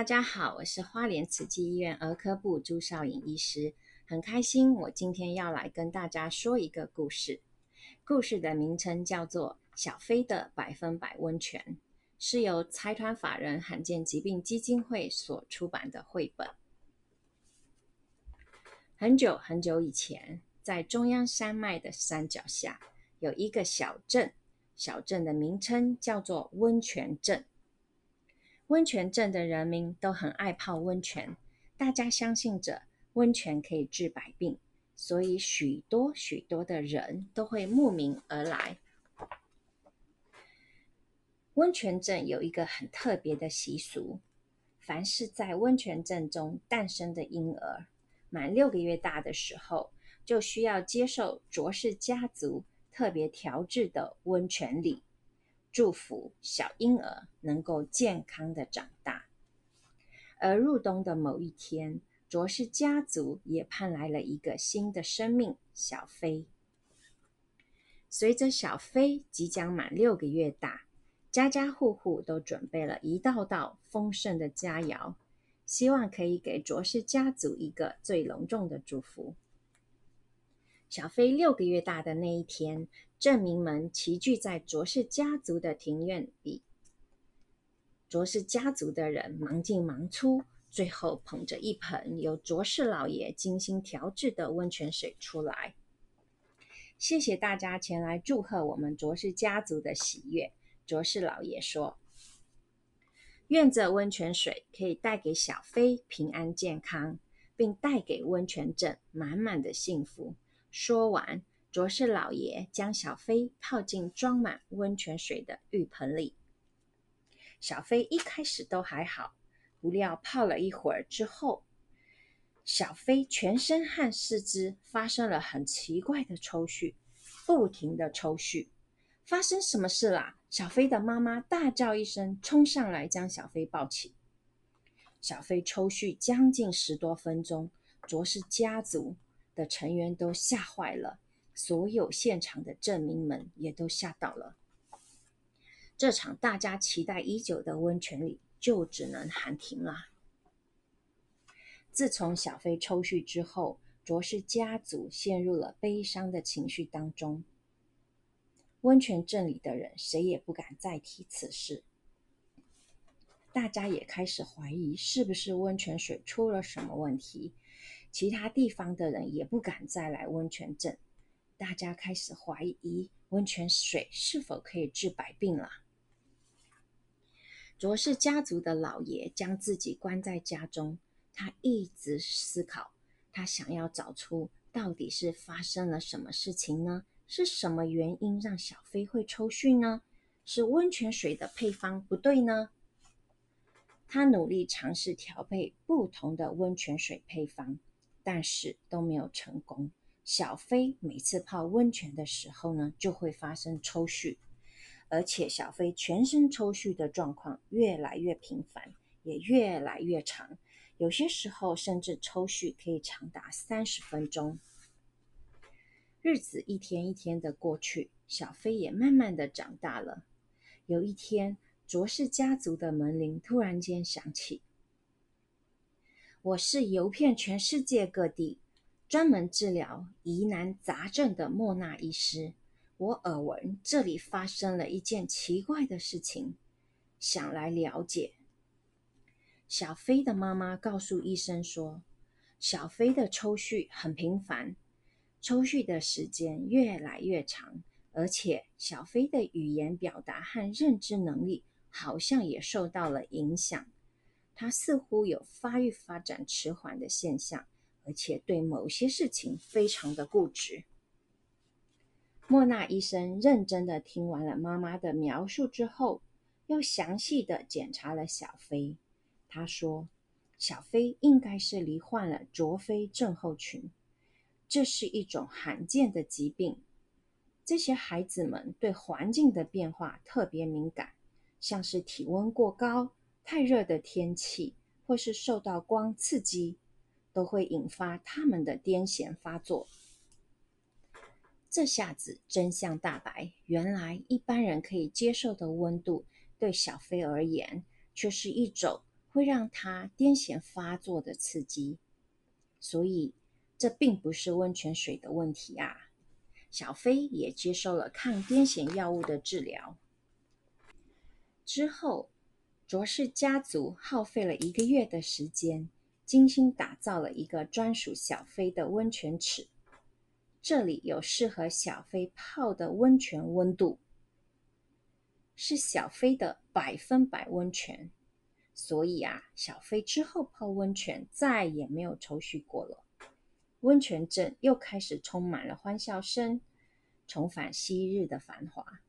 大家好，我是花莲慈济医院儿科部朱少颖医师，很开心我今天要来跟大家说一个故事。故事的名称叫做《小飞的百分百温泉》，是由财团法人罕见疾病基金会所出版的绘本。很久很久以前，在中央山脉的山脚下，有一个小镇。小镇的名称叫做温泉镇。温泉镇的人民都很爱泡温泉，大家相信着温泉可以治百病，所以许多许多的人都会慕名而来。温泉镇有一个很特别的习俗，凡是在温泉镇中诞生的婴儿，满六个月大的时候，就需要接受卓氏家族。特别调制的温泉礼，祝福小婴儿能够健康的长大。而入冬的某一天，卓氏家族也盼来了一个新的生命——小飞。随着小飞即将满六个月大，家家户户都准备了一道道丰盛的佳肴，希望可以给卓氏家族一个最隆重的祝福。小飞六个月大的那一天，镇民们齐聚在卓氏家族的庭院里。卓氏家族的人忙进忙出，最后捧着一盆由卓氏老爷精心调制的温泉水出来。谢谢大家前来祝贺我们卓氏家族的喜悦。卓氏老爷说：“愿这温泉水可以带给小飞平安健康，并带给温泉镇满满的幸福。”说完，卓氏老爷将小飞泡进装满温泉水的浴盆里。小飞一开始都还好，不料泡了一会儿之后，小飞全身和四肢发生了很奇怪的抽搐，不停地抽搐。发生什么事啦？小飞的妈妈大叫一声，冲上来将小飞抱起。小飞抽搐将近十多分钟，卓氏家族的成员都吓坏了，所有现场的镇民们也都吓到了。这场大家期待已久的温泉里就只能喊停了。自从小飞抽搐之后，卓氏家族陷入了悲伤的情绪当中。温泉镇里的人谁也不敢再提此事，大家也开始怀疑是不是温泉水出了什么问题。其他地方的人也不敢再来温泉镇，大家开始怀疑温泉水是否可以治百病了。卓氏家族的老爷将自己关在家中，他一直思考，他想要找出到底是发生了什么事情呢？是什么原因让小飞会抽搐呢？是温泉水的配方不对呢？他努力尝试调配不同的温泉水配方。但是都没有成功。小飞每次泡温泉的时候呢，就会发生抽搐，而且小飞全身抽搐的状况越来越频繁，也越来越长。有些时候甚至抽搐可以长达三十分钟。日子一天一天的过去，小飞也慢慢的长大了。有一天，卓氏家族的门铃突然间响起。我是游遍全世界各地，专门治疗疑难杂症的莫娜医师。我耳闻这里发生了一件奇怪的事情，想来了解。小飞的妈妈告诉医生说，小飞的抽搐很频繁，抽搐的时间越来越长，而且小飞的语言表达和认知能力好像也受到了影响。他似乎有发育发展迟缓的现象，而且对某些事情非常的固执。莫娜医生认真的听完了妈妈的描述之后，又详细的检查了小飞。他说，小飞应该是罹患了卓飞症候群，这是一种罕见的疾病。这些孩子们对环境的变化特别敏感，像是体温过高。太热的天气，或是受到光刺激，都会引发他们的癫痫发作。这下子真相大白，原来一般人可以接受的温度，对小飞而言却是一种会让他癫痫发作的刺激，所以这并不是温泉水的问题啊。小飞也接受了抗癫痫药物的治疗。之后，卓氏家族耗费了一个月的时间，精心打造了一个专属小飞的温泉池。这里有适合小飞泡的温泉温度，是小飞的百分百温泉。所以啊，小飞之后泡温泉再也没有愁绪过了。温泉镇又开始充满了欢笑声，重返昔日的繁华。